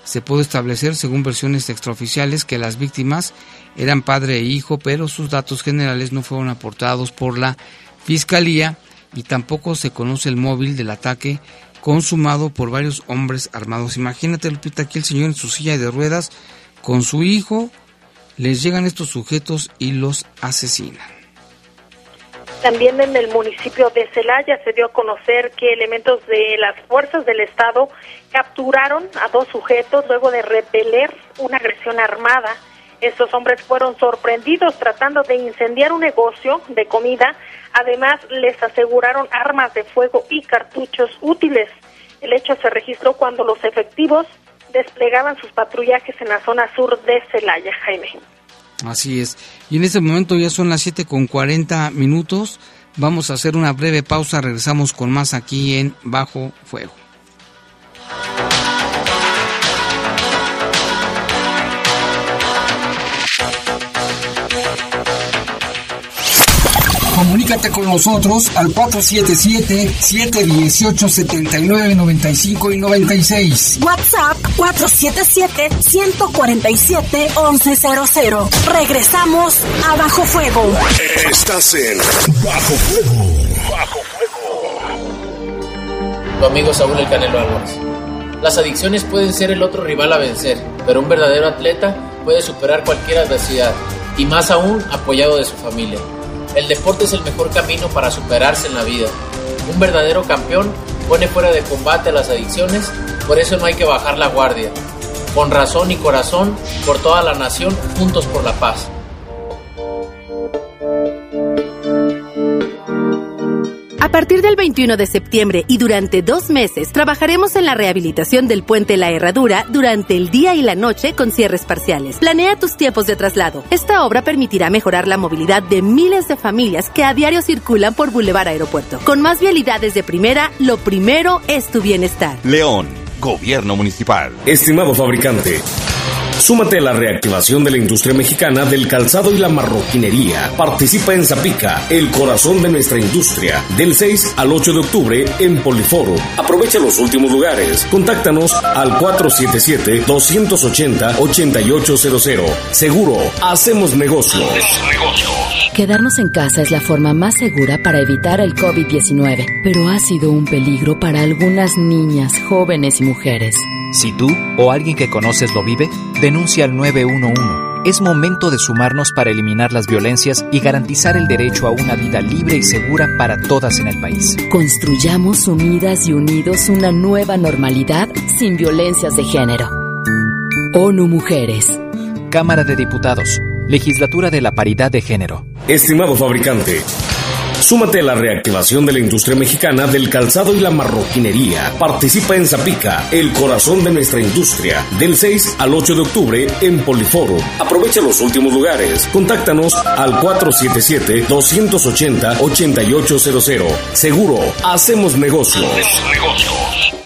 Se pudo establecer, según versiones extraoficiales, que las víctimas eran padre e hijo, pero sus datos generales no fueron aportados por la Fiscalía y tampoco se conoce el móvil del ataque consumado por varios hombres armados. Imagínate, Lupita, aquí el señor en su silla de ruedas con su hijo, les llegan estos sujetos y los asesinan. También en el municipio de Celaya se dio a conocer que elementos de las fuerzas del Estado capturaron a dos sujetos luego de repeler una agresión armada. Estos hombres fueron sorprendidos tratando de incendiar un negocio de comida. Además, les aseguraron armas de fuego y cartuchos útiles. El hecho se registró cuando los efectivos desplegaban sus patrullajes en la zona sur de Celaya, Jaime. Así es. Y en este momento ya son las 7 con 40 minutos. Vamos a hacer una breve pausa. Regresamos con más aquí en Bajo Fuego. Comunícate con nosotros al 477-718-7995 y 96. WhatsApp 477-147-1100. Regresamos a Bajo Fuego. Estás en Bajo Fuego. Bajo Fuego. Tu amigo Saúl El Canelo Álvarez. Las adicciones pueden ser el otro rival a vencer, pero un verdadero atleta puede superar cualquier adversidad, y más aún apoyado de su familia. El deporte es el mejor camino para superarse en la vida. Un verdadero campeón pone fuera de combate a las adicciones, por eso no hay que bajar la guardia. Con razón y corazón, por toda la nación, juntos por la paz. Partir del 21 de septiembre y durante dos meses trabajaremos en la rehabilitación del puente La Herradura durante el día y la noche con cierres parciales. Planea tus tiempos de traslado. Esta obra permitirá mejorar la movilidad de miles de familias que a diario circulan por Boulevard Aeropuerto. Con más vialidades de primera, lo primero es tu bienestar. León, Gobierno Municipal. Estimado fabricante. Súmate a la reactivación de la industria mexicana del calzado y la marroquinería. Participa en Zapica, el corazón de nuestra industria, del 6 al 8 de octubre en Poliforo. Aprovecha los últimos lugares. Contáctanos al 477-280-8800. Seguro, hacemos negocios. Quedarnos en casa es la forma más segura para evitar el COVID-19, pero ha sido un peligro para algunas niñas, jóvenes y mujeres. Si tú o alguien que conoces lo vive, denuncia al 911. Es momento de sumarnos para eliminar las violencias y garantizar el derecho a una vida libre y segura para todas en el país. Construyamos unidas y unidos una nueva normalidad sin violencias de género. ONU Mujeres. Cámara de Diputados. Legislatura de la Paridad de Género. Estimado fabricante. Súmate a la reactivación de la industria mexicana del calzado y la marroquinería. Participa en Zapica, el corazón de nuestra industria, del 6 al 8 de octubre en Poliforo. Aprovecha los últimos lugares. Contáctanos al 477-280-8800. Seguro, hacemos negocios. Si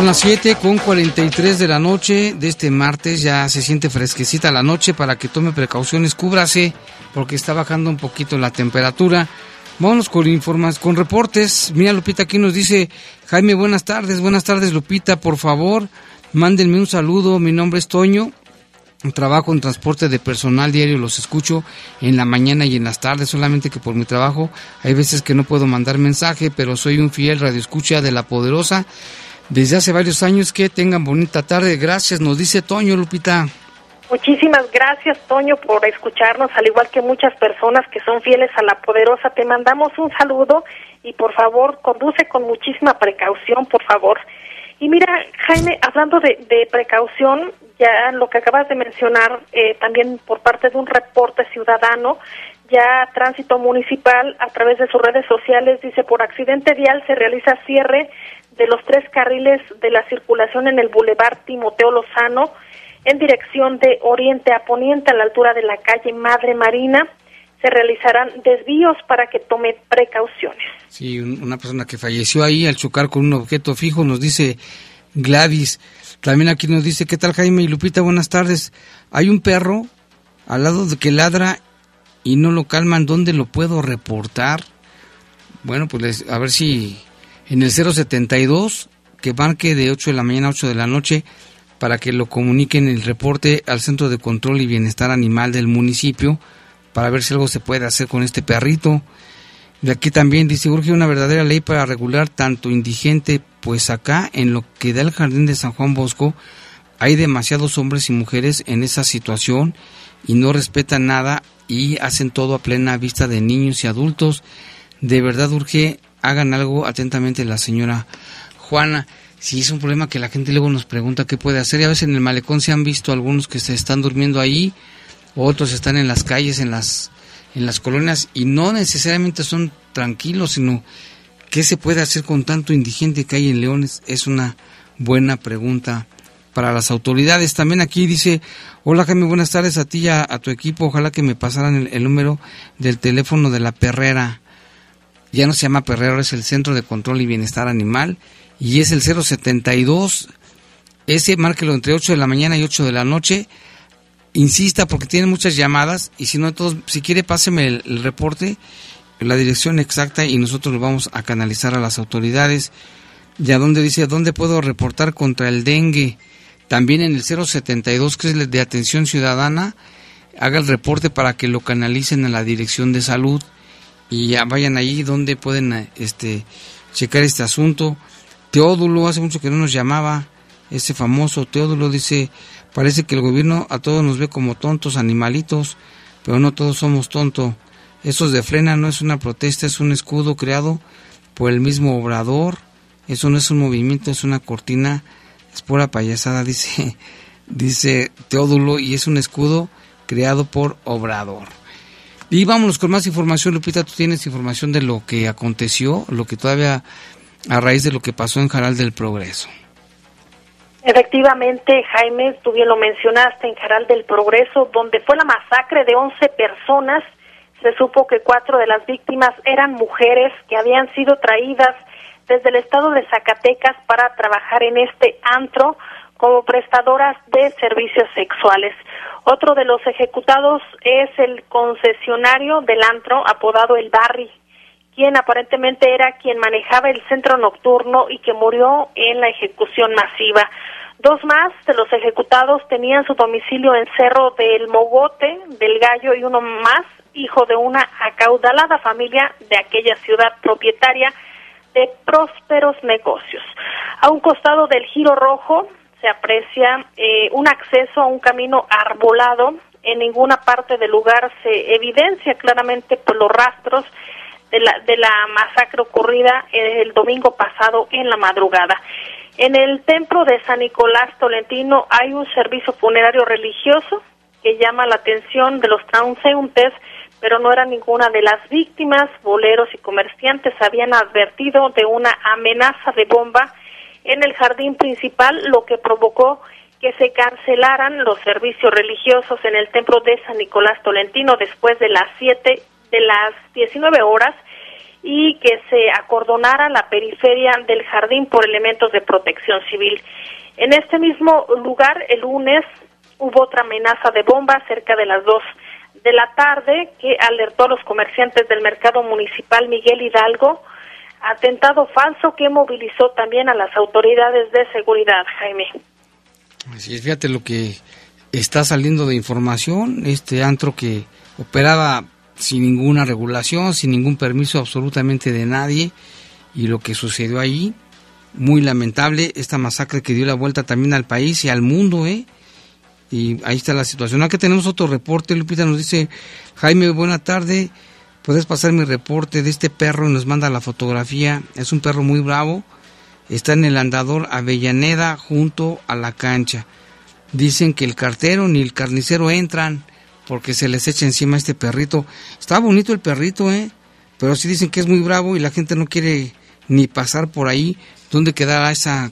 Son las 7 con 43 de la noche de este martes, ya se siente fresquecita la noche para que tome precauciones, cúbrase porque está bajando un poquito la temperatura. Vámonos con informas, con reportes. Mira Lupita aquí nos dice, Jaime, buenas tardes, buenas tardes Lupita, por favor, mándenme un saludo, mi nombre es Toño, trabajo en transporte de personal diario, los escucho en la mañana y en las tardes, solamente que por mi trabajo hay veces que no puedo mandar mensaje, pero soy un fiel radioescucha de La Poderosa desde hace varios años. Que tengan bonita tarde. Gracias, nos dice Toño Lupita. Muchísimas gracias, Toño, por escucharnos, al igual que muchas personas que son fieles a la poderosa. Te mandamos un saludo y por favor, conduce con muchísima precaución, por favor. Y mira, Jaime, hablando de, de precaución, ya lo que acabas de mencionar, eh, también por parte de un reporte ciudadano, ya Tránsito Municipal, a través de sus redes sociales, dice, por accidente vial se realiza cierre de los tres carriles de la circulación en el Boulevard Timoteo Lozano, en dirección de oriente a poniente a la altura de la calle Madre Marina. Se realizarán desvíos para que tome precauciones. Sí, un- una persona que falleció ahí al chocar con un objeto fijo, nos dice Gladys. También aquí nos dice, ¿qué tal Jaime y Lupita? Buenas tardes. Hay un perro al lado de que ladra y no lo calman. ¿Dónde lo puedo reportar? Bueno, pues a ver si en el 072, que marque de 8 de la mañana a 8 de la noche, para que lo comuniquen el reporte al Centro de Control y Bienestar Animal del municipio, para ver si algo se puede hacer con este perrito. De aquí también dice, urge una verdadera ley para regular tanto indigente, pues acá en lo que da el jardín de San Juan Bosco hay demasiados hombres y mujeres en esa situación y no respetan nada y hacen todo a plena vista de niños y adultos. De verdad urge, hagan algo atentamente la señora Juana. Si es un problema que la gente luego nos pregunta qué puede hacer y a veces en el malecón se han visto algunos que se están durmiendo ahí, otros están en las calles, en las en las colonias y no necesariamente son tranquilos, sino qué se puede hacer con tanto indigente que hay en Leones es una buena pregunta para las autoridades. También aquí dice, hola Jaime, buenas tardes a ti y a, tu equipo, ojalá que me pasaran el número del teléfono de la perrera. Ya no se llama perrera, ahora es el Centro de Control y Bienestar Animal y es el 072, ese márquelo entre 8 de la mañana y 8 de la noche insista porque tiene muchas llamadas y si no, todos, si quiere páseme el, el reporte, la dirección exacta y nosotros lo vamos a canalizar a las autoridades. Ya donde dice, ¿dónde puedo reportar contra el dengue? También en el 072, que es de atención ciudadana, haga el reporte para que lo canalicen a la dirección de salud y ya vayan ahí donde pueden este checar este asunto. Teodulo, hace mucho que no nos llamaba, ese famoso Teodulo dice, parece que el gobierno a todos nos ve como tontos, animalitos, pero no todos somos tontos. Eso de frena no es una protesta, es un escudo creado por el mismo obrador. Eso no es un movimiento, es una cortina, es pura payasada, dice, dice Teodulo, y es un escudo creado por Obrador. Y vámonos con más información, Lupita, tú tienes información de lo que aconteció, lo que todavía a raíz de lo que pasó en Jaral del Progreso. Efectivamente, Jaime, tú bien lo mencionaste, en Jaral del Progreso, donde fue la masacre de 11 personas, se supo que cuatro de las víctimas eran mujeres que habían sido traídas desde el estado de Zacatecas para trabajar en este antro como prestadoras de servicios sexuales. Otro de los ejecutados es el concesionario del antro apodado El Barri, quien aparentemente era quien manejaba el centro nocturno y que murió en la ejecución masiva. Dos más de los ejecutados tenían su domicilio en Cerro del Mogote, del Gallo, y uno más, hijo de una acaudalada familia de aquella ciudad propietaria de prósperos negocios. A un costado del giro rojo se aprecia eh, un acceso a un camino arbolado. En ninguna parte del lugar se evidencia claramente por los rastros de la, de la masacre ocurrida el domingo pasado en la madrugada. En el templo de San Nicolás Tolentino hay un servicio funerario religioso que llama la atención de los transeúntes, pero no era ninguna de las víctimas. Boleros y comerciantes habían advertido de una amenaza de bomba en el jardín principal, lo que provocó que se cancelaran los servicios religiosos en el templo de San Nicolás Tolentino después de las 7 de las 19 horas y que se acordonara la periferia del jardín por elementos de protección civil. En este mismo lugar, el lunes, hubo otra amenaza de bomba cerca de las 2 de la tarde que alertó a los comerciantes del mercado municipal Miguel Hidalgo atentado falso que movilizó también a las autoridades de seguridad, Jaime. Así es, fíjate lo que está saliendo de información, este antro que operaba sin ninguna regulación, sin ningún permiso absolutamente de nadie, y lo que sucedió ahí, muy lamentable, esta masacre que dio la vuelta también al país y al mundo, ¿eh? Y ahí está la situación. Aquí tenemos otro reporte, Lupita nos dice, Jaime, buena tarde, puedes pasar mi reporte de este perro y nos manda la fotografía. Es un perro muy bravo. Está en el andador Avellaneda junto a la cancha. Dicen que el cartero ni el carnicero entran porque se les echa encima este perrito. Está bonito el perrito, ¿eh? Pero sí dicen que es muy bravo y la gente no quiere ni pasar por ahí. ¿Dónde quedará esa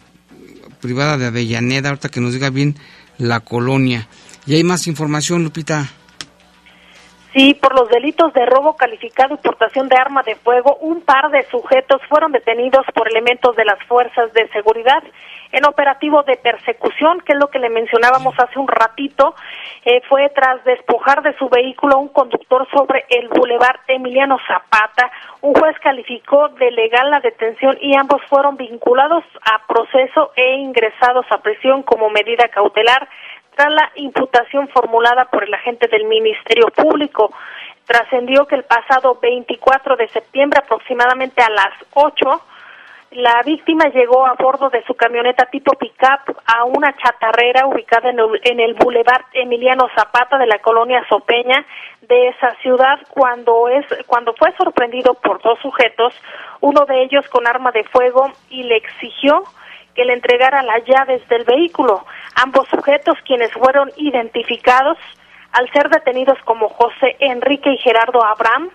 privada de Avellaneda? Ahorita que nos diga bien la colonia. Y hay más información, Lupita. Sí, por los delitos de robo calificado y portación de arma de fuego, un par de sujetos fueron detenidos por elementos de las fuerzas de seguridad en operativo de persecución, que es lo que le mencionábamos hace un ratito, eh, fue tras despojar de su vehículo a un conductor sobre el bulevar Emiliano Zapata. Un juez calificó de legal la detención y ambos fueron vinculados a proceso e ingresados a prisión como medida cautelar tras la imputación formulada por el agente del Ministerio Público. Trascendió que el pasado 24 de septiembre, aproximadamente a las 8, la víctima llegó a bordo de su camioneta tipo pickup a una chatarrera ubicada en el, en el Boulevard Emiliano Zapata de la colonia Sopeña de esa ciudad cuando es cuando fue sorprendido por dos sujetos, uno de ellos con arma de fuego y le exigió que le entregara las llaves del vehículo. Ambos sujetos, quienes fueron identificados al ser detenidos como José Enrique y Gerardo Abraham,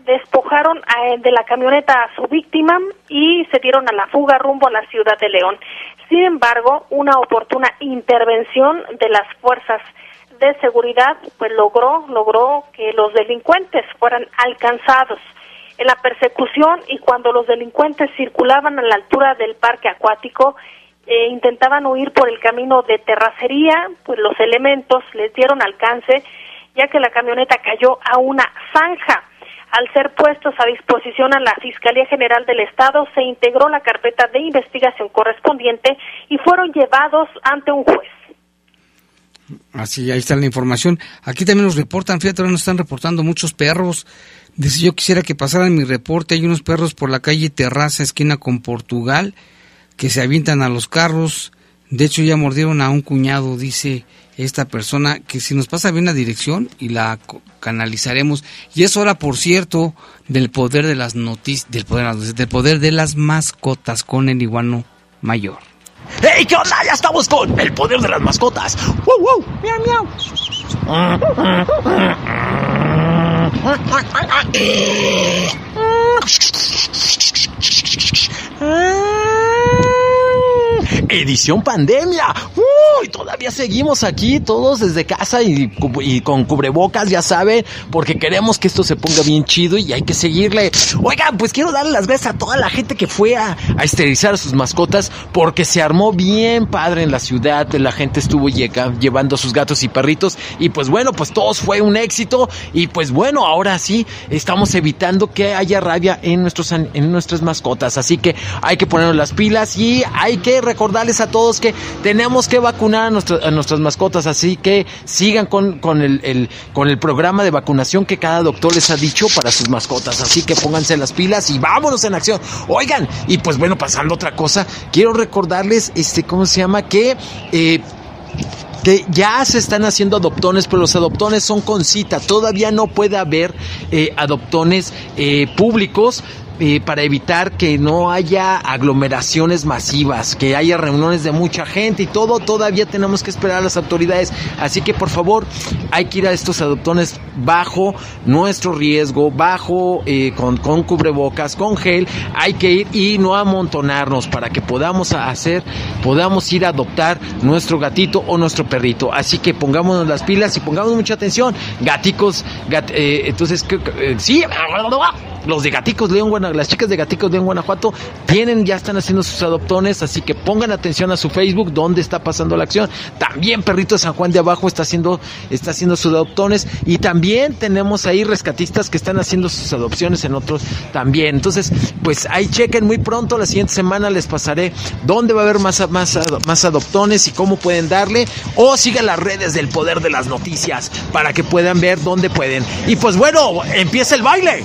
despojaron de la camioneta a su víctima y se dieron a la fuga rumbo a la ciudad de León. Sin embargo, una oportuna intervención de las fuerzas de seguridad pues logró logró que los delincuentes fueran alcanzados en la persecución y cuando los delincuentes circulaban a la altura del parque acuático eh, intentaban huir por el camino de terracería, pues los elementos les dieron alcance ya que la camioneta cayó a una zanja. Al ser puestos a disposición a la Fiscalía General del Estado, se integró la carpeta de investigación correspondiente y fueron llevados ante un juez. Así, ahí está la información. Aquí también nos reportan, fíjate, nos están reportando muchos perros. Dice, yo quisiera que pasaran mi reporte. Hay unos perros por la calle Terraza, esquina con Portugal, que se avientan a los carros. De hecho, ya mordieron a un cuñado, dice esta persona, que si nos pasa bien la dirección y la canalizaremos. Y es hora, por cierto, del poder de las noticias, del poder, de las noticias, del poder de las mascotas con el iguano mayor. ¡Hey, qué onda! Ya estamos con el poder de las mascotas. ¡Wow, wow! ¡Miau, miau! Ah! Edición pandemia. Uy, todavía seguimos aquí todos desde casa y, con cubrebocas, ya saben, porque queremos que esto se ponga bien chido y hay que seguirle. Oigan, pues quiero darle las gracias a toda la gente que fue a, a esterilizar a sus mascotas porque se armó bien padre en la ciudad. La gente estuvo llega- llevando a sus gatos y perritos y pues bueno, pues todos fue un éxito y pues bueno, ahora sí estamos evitando que haya rabia en nuestros en nuestras mascotas, así que hay que ponernos las pilas y hay que recordarles a todos que tenemos que vacunar a, nuestra- a nuestras mascotas, así que sigan con, con el, el- con el programa de vacunación que cada doctor les ha dicho para sus mascotas, así que pónganse las pilas y vámonos en acción. Oigan, y pues bueno, pasando a otra cosa, quiero recordarles, este, ¿cómo se llama? Que eh, que ya se están haciendo adoptones, pero los adoptones son con cita. Todavía no puede haber eh, adoptones eh, públicos. Eh, para evitar que no haya aglomeraciones masivas, que haya reuniones de mucha gente y todo, todavía tenemos que esperar a las autoridades. Así que por favor, hay que ir a estos adoptones bajo nuestro riesgo, bajo, eh, con, con cubrebocas, con gel, hay que ir y no amontonarnos para que podamos hacer, podamos ir a adoptar nuestro gatito o nuestro perrito. Así que pongámonos las pilas y pongamos mucha atención. Gaticos, gat- eh, entonces, ¿qué- qué- eh, sí, los de Gaticos Guanajuato, las chicas de Gaticos León, Guanajuato, tienen, ya están haciendo sus adoptones, así que pongan atención a su Facebook, donde está pasando la acción. También Perrito San Juan de Abajo está haciendo, está haciendo sus adoptones, y también tenemos ahí rescatistas que están haciendo sus adopciones en otros también. Entonces, pues ahí chequen muy pronto, la siguiente semana les pasaré dónde va a haber más, más, más adoptones y cómo pueden darle, o sigan las redes del poder de las noticias para que puedan ver dónde pueden. Y pues bueno, empieza el baile.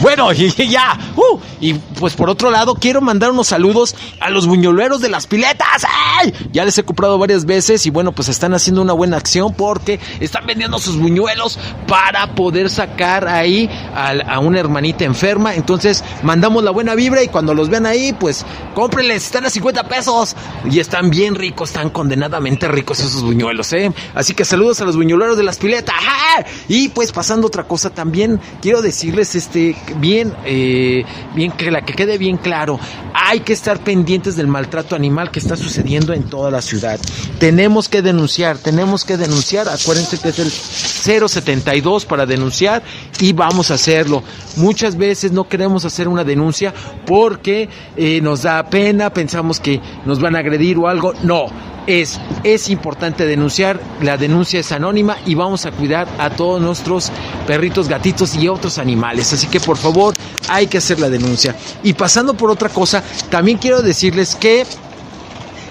Bueno, y, y ya. Uh, y pues por otro lado, quiero mandar unos saludos a los buñueleros de las piletas. ¡Ay! Ya les he comprado varias veces y bueno, pues están haciendo una buena acción porque están vendiendo sus buñuelos para poder sacar ahí a, una hermanita enferma. Entonces, mandamos la buena vibra y cuando los vean ahí, pues cómprenles. Están a 50 pesos y están bien ricos, están condenadamente ricos esos buñuelos, ¿eh? Así que saludos a los buñueleros de las piletas. ¡Ajá! Y pues pasando otra cosa también, quiero decirles este bien, eh, bien que la que quede bien claro, hay que estar pendientes del maltrato animal que está sucediendo en toda la ciudad. Tenemos que denunciar, tenemos que denunciar. Acuérdense que es el 072 para denunciar y vamos a hacerlo. Muchas veces no queremos hacer una denuncia porque eh, nos da pena, pensamos que nos van a agredir o algo. No, es, es importante denunciar, la denuncia es anónima y vamos a cuidar a todos nuestros perritos, gatitos y otros animales. Así que por favor hay que hacer la denuncia. Y pasando por otra cosa, también quiero decirles que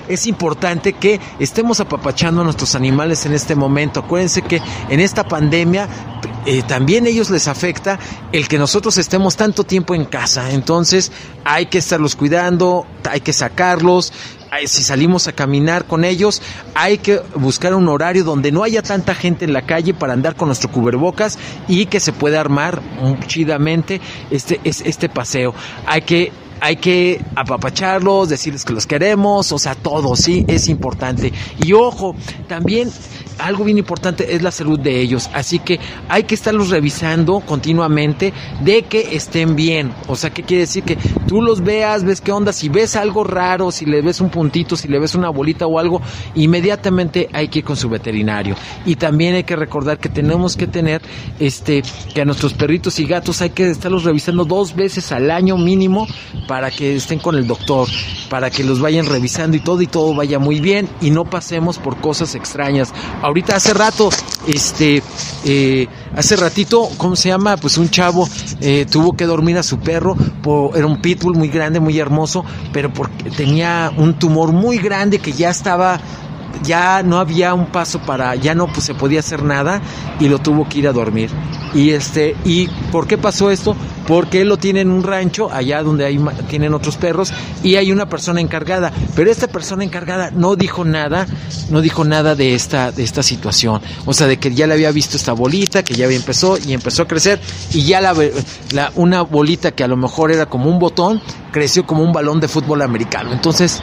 es importante que estemos apapachando a nuestros animales en este momento. Acuérdense que en esta pandemia eh, también ellos les afecta el que nosotros estemos tanto tiempo en casa. Entonces hay que estarlos cuidando, hay que sacarlos. Si salimos a caminar con ellos, hay que buscar un horario donde no haya tanta gente en la calle para andar con nuestro cubrebocas y que se pueda armar chidamente este, es- este paseo. Hay que hay que apapacharlos, decirles que los queremos, o sea, todo, sí, es importante. Y ojo, también algo bien importante es la salud de ellos. Así que hay que estarlos revisando continuamente de que estén bien. O sea, ¿qué quiere decir? Que tú los veas, ves qué onda, si ves algo raro, si le ves un puntito, si le ves una bolita o algo, inmediatamente hay que ir con su veterinario. Y también hay que recordar que tenemos que tener, este, que a nuestros perritos y gatos hay que estarlos revisando dos veces al año mínimo para que estén con el doctor, para que los vayan revisando y todo y todo vaya muy bien y no pasemos por cosas extrañas. Ahorita hace rato, este, eh, hace ratito, ¿cómo se llama? Pues un chavo eh, tuvo que dormir a su perro, era un pitbull muy grande, muy hermoso, pero porque tenía un tumor muy grande que ya estaba ya no había un paso para, ya no pues, se podía hacer nada y lo tuvo que ir a dormir. Y este, ¿y por qué pasó esto? Porque él lo tiene en un rancho, allá donde hay, tienen otros perros, y hay una persona encargada. Pero esta persona encargada no dijo nada, no dijo nada de esta, de esta situación. O sea, de que ya le había visto esta bolita, que ya empezó y empezó a crecer, y ya la, la, una bolita que a lo mejor era como un botón, creció como un balón de fútbol americano. Entonces,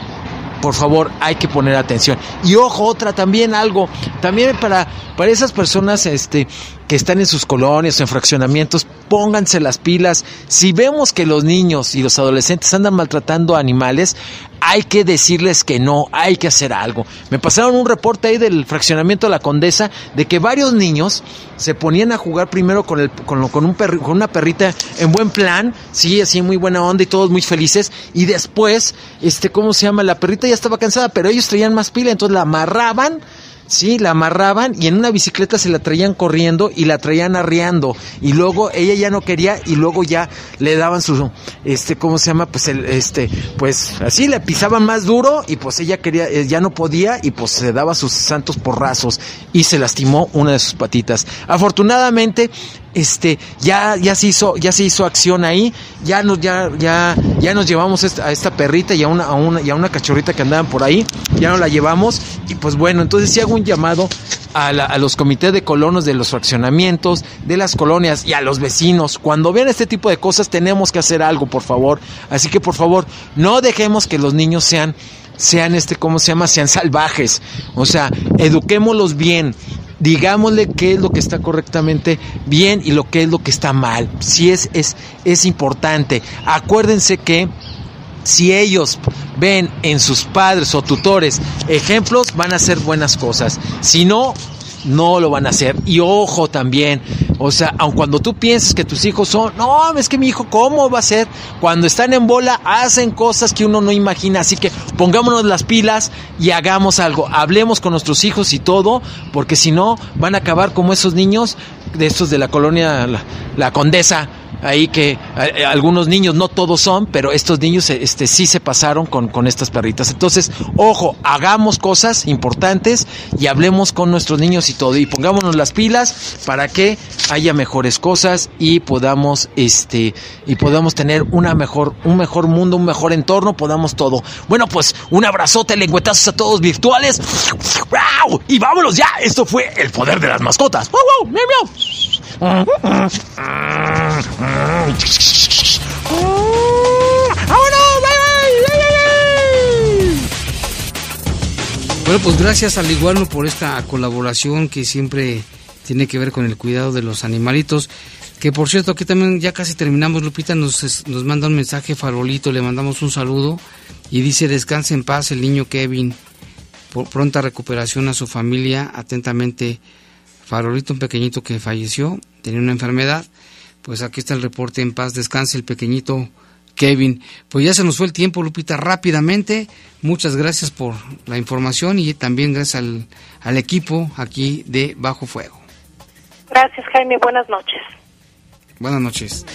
por favor, hay que poner atención. Y ojo, otra también algo, también para, para esas personas este, que están en sus colonias, en fraccionamientos, pónganse las pilas. Si vemos que los niños y los adolescentes andan maltratando animales, hay que decirles que no, hay que hacer algo. Me pasaron un reporte ahí del fraccionamiento de la Condesa de que varios niños se ponían a jugar primero con, el, con, con, un perri, con una perrita en buen plan, sí, así muy buena onda y todos muy felices, y después, este, ¿cómo se llama? La perrita ya estaba cansada, pero ellos traían más pila, entonces la amarraban Sí, la amarraban y en una bicicleta se la traían corriendo y la traían arreando. Y luego ella ya no quería y luego ya le daban su, este, ¿cómo se llama? Pues el, este, pues así le pisaban más duro y pues ella quería, eh, ya no podía y pues se daba sus santos porrazos y se lastimó una de sus patitas. Afortunadamente, este ya ya se hizo ya se hizo acción ahí ya nos ya ya ya nos llevamos a esta perrita y a una a una y a una cachorrita que andaban por ahí ya nos la llevamos y pues bueno entonces sí hago un llamado a, la, a los comités de colonos de los fraccionamientos de las colonias y a los vecinos. Cuando vean este tipo de cosas tenemos que hacer algo por favor. Así que por favor no dejemos que los niños sean sean este cómo se llama sean salvajes. O sea eduquémoslos bien digámosle qué es lo que está correctamente bien y lo que es lo que está mal. Si es, es, es importante. Acuérdense que si ellos ven en sus padres o tutores ejemplos, van a hacer buenas cosas. Si no, no lo van a hacer. Y ojo también, o sea, aun cuando tú pienses que tus hijos son, no, es que mi hijo, ¿cómo va a ser? Cuando están en bola, hacen cosas que uno no imagina. Así que pongámonos las pilas y hagamos algo. Hablemos con nuestros hijos y todo, porque si no, van a acabar como esos niños de estos de la colonia, la, la Condesa ahí que eh, algunos niños, no todos son, pero estos niños este, sí se pasaron con, con estas perritas. Entonces, ojo, hagamos cosas importantes y hablemos con nuestros niños y todo, y pongámonos las pilas para que haya mejores cosas y podamos, este, y podamos tener una mejor, un mejor mundo, un mejor entorno, podamos todo. Bueno, pues un abrazote, lengüetazos a todos virtuales. ¡Wow! Y vámonos ya. Esto fue el poder de las mascotas. ¡Wow, wow! ¡Miau, miau! Bueno, pues gracias al igual por esta colaboración que siempre tiene que ver con el cuidado de los animalitos. Que por cierto, aquí también ya casi terminamos, Lupita, nos, nos manda un mensaje farolito, le mandamos un saludo y dice, descanse en paz el niño Kevin, por pronta recuperación a su familia, atentamente, farolito, un pequeñito que falleció, tenía una enfermedad, pues aquí está el reporte en paz, descanse el pequeñito Kevin. Pues ya se nos fue el tiempo, Lupita, rápidamente. Muchas gracias por la información y también gracias al, al equipo aquí de Bajo Fuego. Gracias, Jaime. Buenas noches. Buenas noches.